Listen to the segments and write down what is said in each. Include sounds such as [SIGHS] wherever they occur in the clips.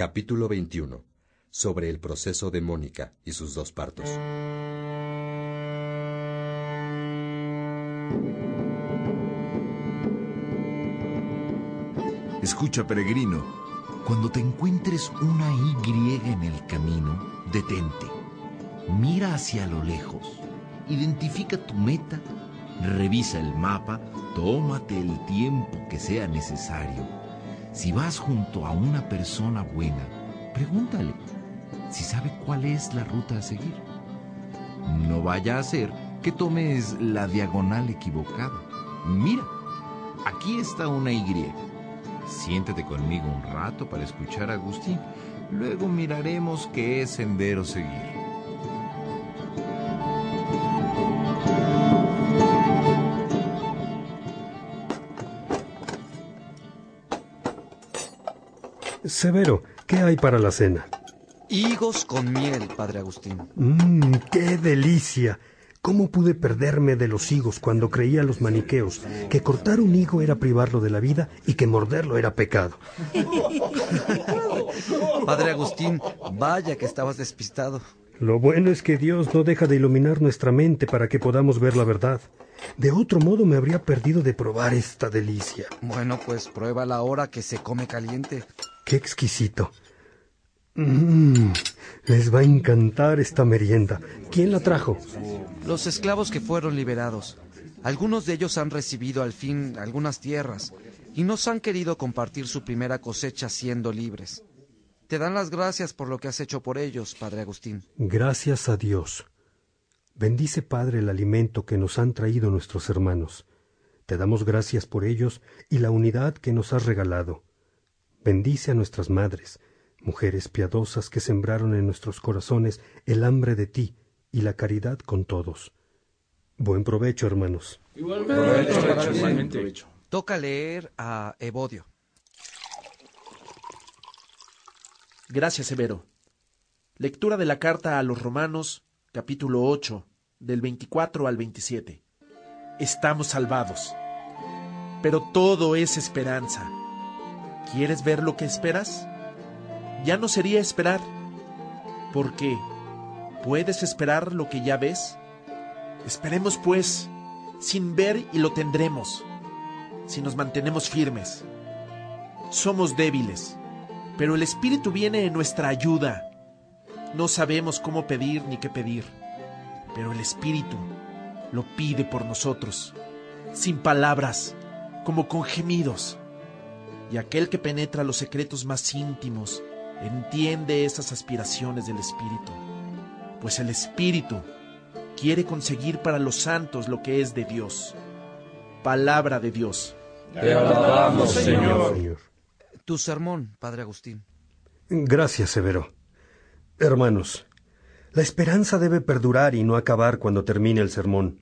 Capítulo 21. Sobre el proceso de Mónica y sus dos partos. Escucha, peregrino, cuando te encuentres una Y en el camino, detente. Mira hacia lo lejos. Identifica tu meta. Revisa el mapa. Tómate el tiempo que sea necesario. Si vas junto a una persona buena, pregúntale si sabe cuál es la ruta a seguir. No vaya a ser que tomes la diagonal equivocada. Mira, aquí está una Y. Siéntate conmigo un rato para escuchar a Agustín. Luego miraremos qué sendero seguir. Severo, ¿qué hay para la cena? Higos con miel, padre Agustín. ¡Mmm, qué delicia! ¿Cómo pude perderme de los higos cuando creía a los maniqueos que cortar un higo era privarlo de la vida y que morderlo era pecado? [LAUGHS] Padre Agustín, vaya que estabas despistado. Lo bueno es que Dios no deja de iluminar nuestra mente para que podamos ver la verdad. De otro modo me habría perdido de probar esta delicia. Bueno, pues prueba la hora que se come caliente. Qué exquisito. Mmm, les va a encantar esta merienda. ¿Quién la trajo? Los esclavos que fueron liberados. Algunos de ellos han recibido al fin algunas tierras y nos han querido compartir su primera cosecha siendo libres. Te dan las gracias por lo que has hecho por ellos, Padre Agustín. Gracias a Dios. Bendice, Padre, el alimento que nos han traído nuestros hermanos. Te damos gracias por ellos y la unidad que nos has regalado. Bendice a nuestras madres, mujeres piadosas que sembraron en nuestros corazones el hambre de ti y la caridad con todos. Buen provecho, hermanos. Igualmente. Toca leer a Evodio. Gracias, Severo. Lectura de la carta a los Romanos, capítulo 8, del 24 al 27. Estamos salvados. Pero todo es esperanza. ¿Quieres ver lo que esperas? Ya no sería esperar. ¿Por qué? ¿Puedes esperar lo que ya ves? Esperemos pues, sin ver y lo tendremos, si nos mantenemos firmes. Somos débiles, pero el Espíritu viene en nuestra ayuda. No sabemos cómo pedir ni qué pedir, pero el Espíritu lo pide por nosotros, sin palabras, como con gemidos. Y aquel que penetra los secretos más íntimos entiende esas aspiraciones del Espíritu, pues el Espíritu quiere conseguir para los santos lo que es de Dios. Palabra de Dios. Te alabamos, Señor. Tu sermón, Padre Agustín. Gracias, Severo. Hermanos, la esperanza debe perdurar y no acabar cuando termine el sermón.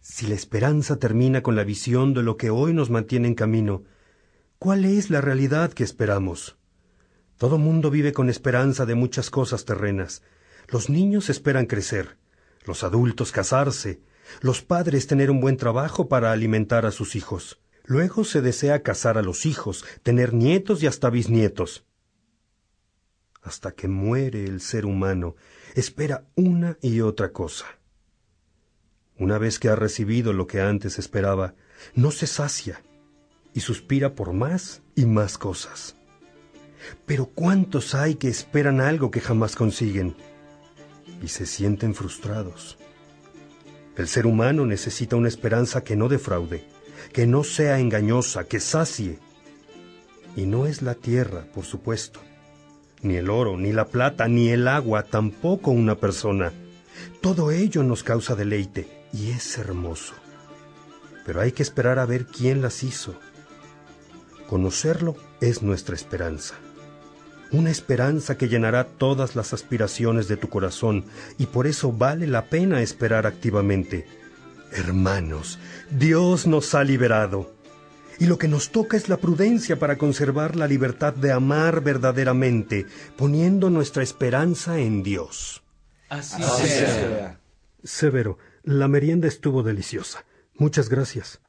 Si la esperanza termina con la visión de lo que hoy nos mantiene en camino, ¿cuál es la realidad que esperamos? Todo mundo vive con esperanza de muchas cosas terrenas. Los niños esperan crecer, los adultos casarse, los padres tener un buen trabajo para alimentar a sus hijos. Luego se desea casar a los hijos, tener nietos y hasta bisnietos. Hasta que muere el ser humano, espera una y otra cosa. Una vez que ha recibido lo que antes esperaba, no se sacia y suspira por más y más cosas. Pero ¿cuántos hay que esperan algo que jamás consiguen? Y se sienten frustrados. El ser humano necesita una esperanza que no defraude, que no sea engañosa, que sacie. Y no es la tierra, por supuesto, ni el oro, ni la plata, ni el agua, tampoco una persona. Todo ello nos causa deleite y es hermoso. Pero hay que esperar a ver quién las hizo. Conocerlo es nuestra esperanza una esperanza que llenará todas las aspiraciones de tu corazón y por eso vale la pena esperar activamente. Hermanos, Dios nos ha liberado y lo que nos toca es la prudencia para conservar la libertad de amar verdaderamente, poniendo nuestra esperanza en Dios. Así, sea. Severo, la merienda estuvo deliciosa. Muchas gracias.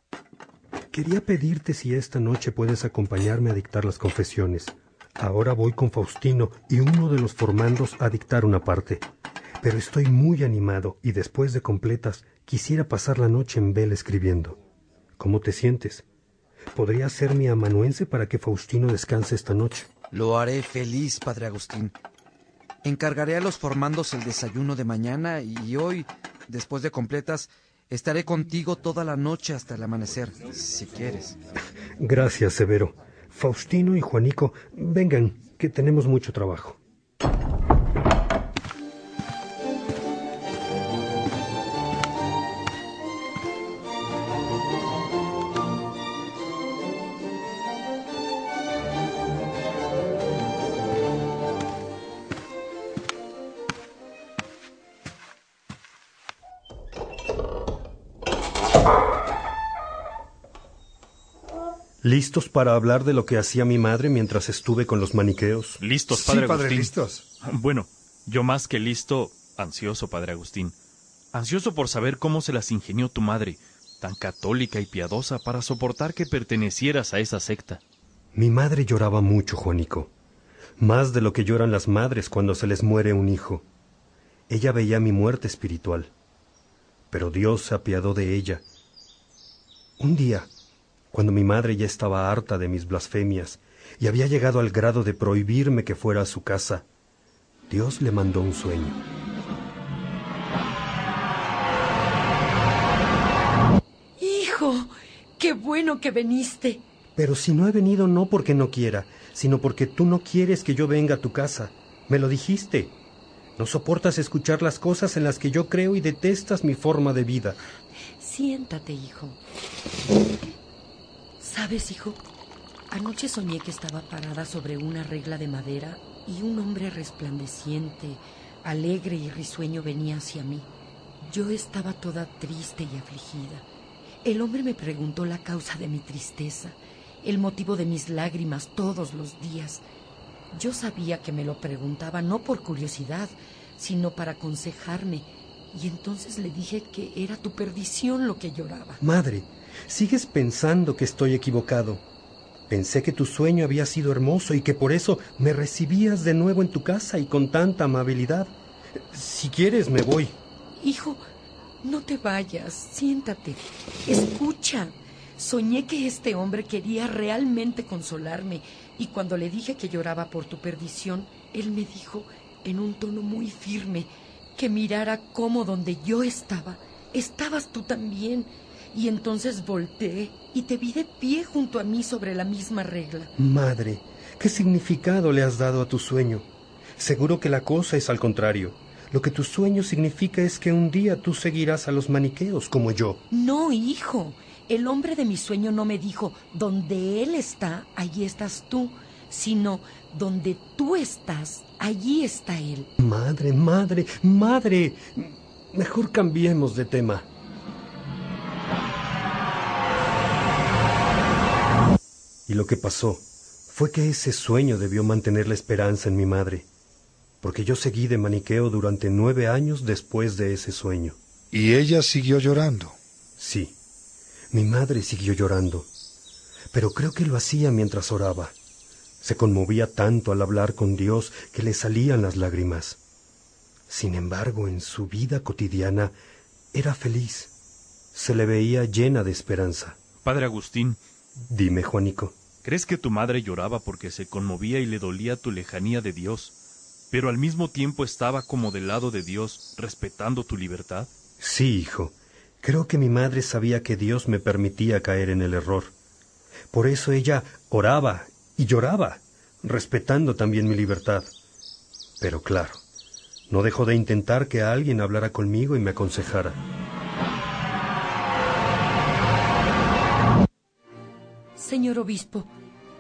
Quería pedirte si esta noche puedes acompañarme a dictar las confesiones Ahora voy con Faustino y uno de los formandos a dictar una parte. Pero estoy muy animado y después de completas quisiera pasar la noche en vela escribiendo. ¿Cómo te sientes? ¿Podría ser mi amanuense para que Faustino descanse esta noche? Lo haré feliz, padre Agustín. Encargaré a los formandos el desayuno de mañana y hoy, después de completas, estaré contigo toda la noche hasta el amanecer, si quieres. Gracias, Severo. Faustino y Juanico, vengan, que tenemos mucho trabajo. ¿Listos para hablar de lo que hacía mi madre mientras estuve con los maniqueos? Listos, padre sí, padre, Agustín. listos. [LAUGHS] Bueno, yo más que listo, ansioso, padre Agustín. Ansioso por saber cómo se las ingenió tu madre, tan católica y piadosa, para soportar que pertenecieras a esa secta. Mi madre lloraba mucho, Juanico. Más de lo que lloran las madres cuando se les muere un hijo. Ella veía mi muerte espiritual. Pero Dios se apiadó de ella. Un día, cuando mi madre ya estaba harta de mis blasfemias y había llegado al grado de prohibirme que fuera a su casa, Dios le mandó un sueño. Hijo, qué bueno que viniste. Pero si no he venido no porque no quiera, sino porque tú no quieres que yo venga a tu casa. Me lo dijiste. No soportas escuchar las cosas en las que yo creo y detestas mi forma de vida. Siéntate, hijo. ¿Sabes, hijo? Anoche soñé que estaba parada sobre una regla de madera y un hombre resplandeciente, alegre y risueño venía hacia mí. Yo estaba toda triste y afligida. El hombre me preguntó la causa de mi tristeza, el motivo de mis lágrimas todos los días. Yo sabía que me lo preguntaba no por curiosidad, sino para aconsejarme, y entonces le dije que era tu perdición lo que lloraba. Madre, sigues pensando que estoy equivocado. Pensé que tu sueño había sido hermoso y que por eso me recibías de nuevo en tu casa y con tanta amabilidad. Si quieres, me voy. Hijo, no te vayas, siéntate, escucha. Soñé que este hombre quería realmente consolarme y cuando le dije que lloraba por tu perdición, él me dijo en un tono muy firme que mirara cómo donde yo estaba, estabas tú también. Y entonces volteé y te vi de pie junto a mí sobre la misma regla. Madre, ¿qué significado le has dado a tu sueño? Seguro que la cosa es al contrario. Lo que tu sueño significa es que un día tú seguirás a los maniqueos como yo. No, hijo. El hombre de mi sueño no me dijo, donde él está, allí estás tú, sino donde tú estás, allí está él. Madre, madre, madre. Mejor cambiemos de tema. Y lo que pasó fue que ese sueño debió mantener la esperanza en mi madre, porque yo seguí de maniqueo durante nueve años después de ese sueño. Y ella siguió llorando. Sí, mi madre siguió llorando, pero creo que lo hacía mientras oraba. Se conmovía tanto al hablar con Dios que le salían las lágrimas. Sin embargo, en su vida cotidiana era feliz. Se le veía llena de esperanza. Padre Agustín, Dime, Juanico. ¿crees que tu madre lloraba porque se conmovía y le dolía tu lejanía de Dios, pero al mismo tiempo estaba como del lado de Dios, respetando tu libertad? Sí, hijo. Creo que mi madre sabía que Dios me permitía caer en el error. Por eso ella oraba y lloraba, respetando también mi libertad. Pero claro, no dejó de intentar que alguien hablara conmigo y me aconsejara. Señor obispo,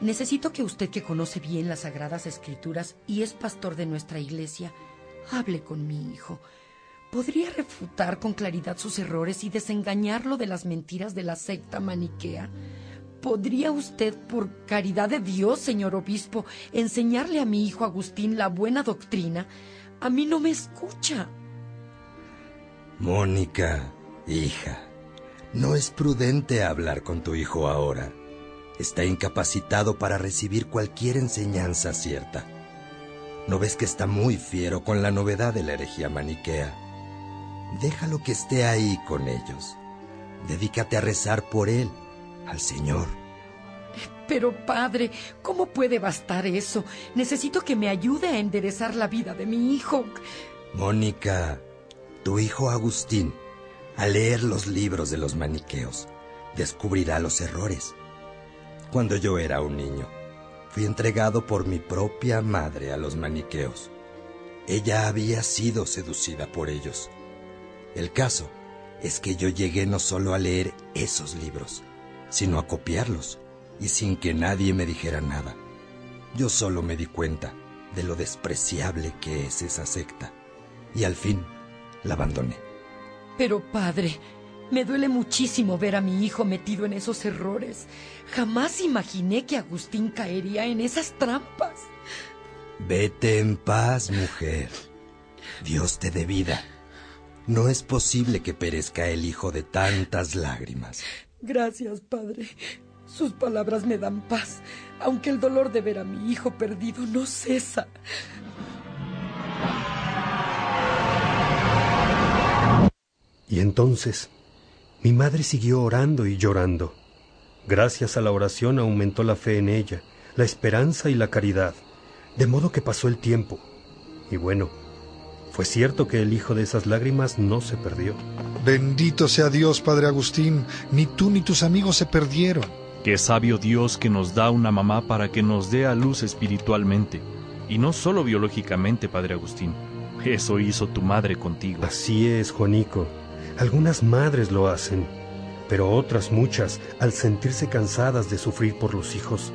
necesito que usted que conoce bien las sagradas escrituras y es pastor de nuestra iglesia, hable con mi hijo. ¿Podría refutar con claridad sus errores y desengañarlo de las mentiras de la secta maniquea? ¿Podría usted, por caridad de Dios, señor obispo, enseñarle a mi hijo Agustín la buena doctrina? A mí no me escucha. Mónica, hija, no es prudente hablar con tu hijo ahora. está incapacitado para recibir cualquier enseñanza cierta. ¿No ves que está muy fiero con la novedad de la herejía maniquea? Déjalo que esté ahí con ellos. Dedícate a rezar por él, al Señor. Pero padre, ¿cómo puede bastar eso? Necesito que me ayude a enderezar la vida de mi hijo. Mónica, tu hijo Agustín, al leer los libros de los maniqueos, descubrirá los errores. Cuando yo era un niño, fui entregado por mi propia madre a los maniqueos. Ella había sido seducida por ellos. El caso es que yo llegué no solo a leer esos libros, sino a copiarlos, y sin que nadie me dijera nada. Yo solo me di cuenta de lo despreciable que es esa secta, y al fin la abandoné. Pero padre, me duele muchísimo ver a mi hijo metido en esos errores. Jamás imaginé que Agustín caería en esas trampas. Vete en paz, mujer. Dios te dé vida. No es posible que perezca el hijo de tantas lágrimas. Gracias, padre. Sus palabras me dan paz, aunque el dolor de ver a mi hijo perdido no cesa. Y entonces, mi madre siguió orando y llorando. Gracias a la oración aumentó la fe en ella, la esperanza y la caridad, de modo que pasó el tiempo. Y bueno, fue cierto que el hijo de esas lágrimas no se perdió. Bendito sea Dios, Padre Agustín, ni tú ni tus amigos se perdieron. Qué sabio Dios que nos da una mamá para que nos dé a luz espiritualmente, y no solo biológicamente, Padre Agustín. Eso hizo tu madre contigo. Así es, Juanico. Algunas madres lo hacen, pero otras muchas, al sentirse cansadas de sufrir por los hijos,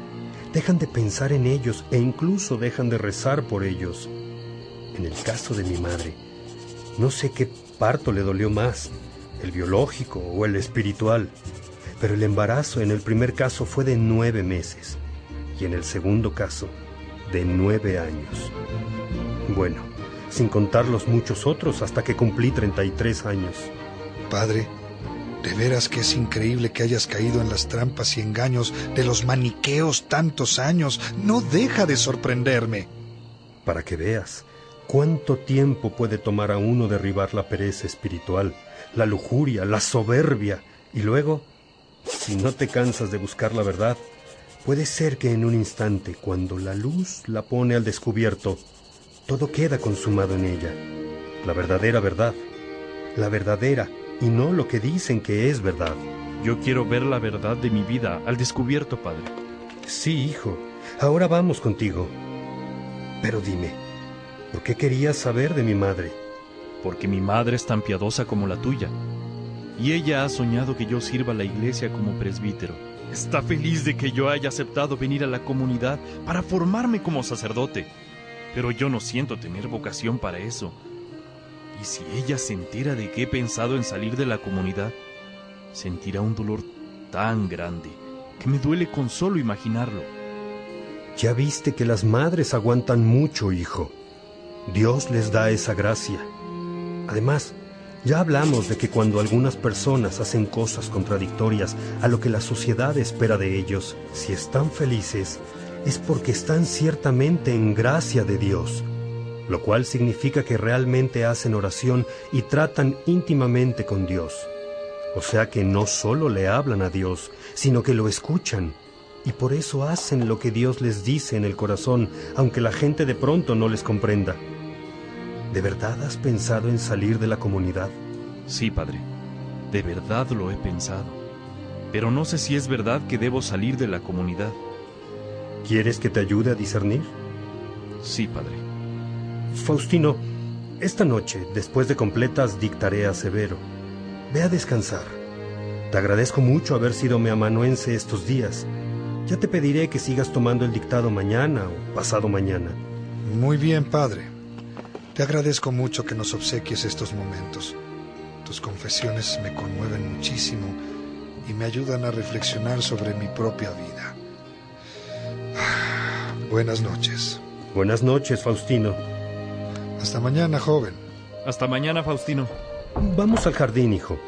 dejan de pensar en ellos e incluso dejan de rezar por ellos. En el caso de mi madre, no sé qué parto le dolió más, el biológico o el espiritual, pero el embarazo en el primer caso fue de nueve meses y en el segundo caso de nueve años. Bueno, sin contar los muchos otros hasta que cumplí 33 años. Padre, de veras que es increíble que hayas caído en las trampas y engaños de los maniqueos tantos años. No deja de sorprenderme. Para que veas cuánto tiempo puede tomar a uno derribar la pereza espiritual, la lujuria, la soberbia, y luego, si no te cansas de buscar la verdad, puede ser que en un instante, cuando la luz la pone al descubierto, todo queda consumado en ella. La verdadera verdad. La verdadera y no lo que dicen que es verdad. Yo quiero ver la verdad de mi vida al descubierto, Padre. Sí, hijo. Ahora vamos contigo. Pero dime, ¿por qué querías saber de mi madre? Porque mi madre es tan piadosa como la tuya. Y ella ha soñado que yo sirva a la iglesia como presbítero. Está feliz de que yo haya aceptado venir a la comunidad para formarme como sacerdote. Pero yo no siento tener vocación para eso. Y si ella se entera de que he pensado en salir de la comunidad, sentirá un dolor tan grande que me duele con solo imaginarlo. Ya viste que las madres aguantan mucho, hijo. Dios les da esa gracia. Además, ya hablamos de que cuando algunas personas hacen cosas contradictorias a lo que la sociedad espera de ellos, si están felices, es porque están ciertamente en gracia de Dios, lo cual significa que realmente hacen oración y tratan íntimamente con Dios. O sea que no solo le hablan a Dios, sino que lo escuchan, y por eso hacen lo que Dios les dice en el corazón, aunque la gente de pronto no les comprenda. ¿De verdad has pensado en salir de la comunidad? Sí, padre, de verdad lo he pensado. Pero no sé si es verdad que debo salir de la comunidad. ¿Quieres que te ayude a discernir? Sí, padre. Faustino, esta noche, después de completas, dictaré a Severo. Ve a descansar. Te agradezco mucho haber sido mi amanuense estos días. Ya te pediré que sigas tomando el dictado mañana o pasado mañana. Muy bien, padre. Te agradezco mucho que nos obsequies estos momentos. Tus confesiones me conmueven muchísimo y me ayudan a reflexionar sobre mi propia vida. [SIGHS] Buenas noches. Buenas noches, Faustino. Hasta mañana, joven. Hasta mañana, Faustino. Vamos al jardín, hijo.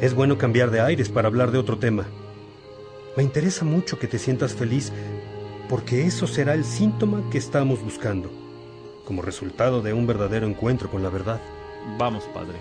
Es bueno cambiar de aires para hablar de otro tema. Me interesa mucho que te sientas feliz porque eso será el síntoma que estamos buscando, como resultado de un verdadero encuentro con la verdad. Vamos, padre.